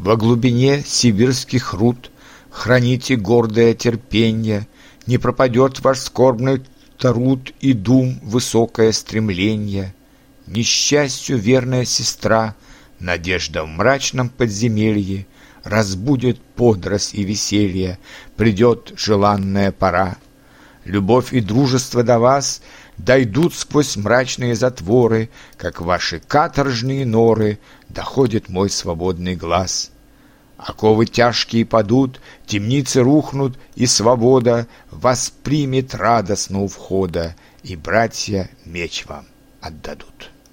Во глубине сибирских руд Храните гордое терпенье, Не пропадет ваш скорбный труд И дум высокое стремление. Несчастью верная сестра, Надежда в мрачном подземелье Разбудит подрость и веселье, Придет желанная пора. Любовь и дружество до вас Дойдут сквозь мрачные затворы, Как ваши каторжные норы Доходит мой свободный глаз. Оковы тяжкие падут, темницы рухнут, И свобода воспримет радостно у входа, И братья меч вам отдадут.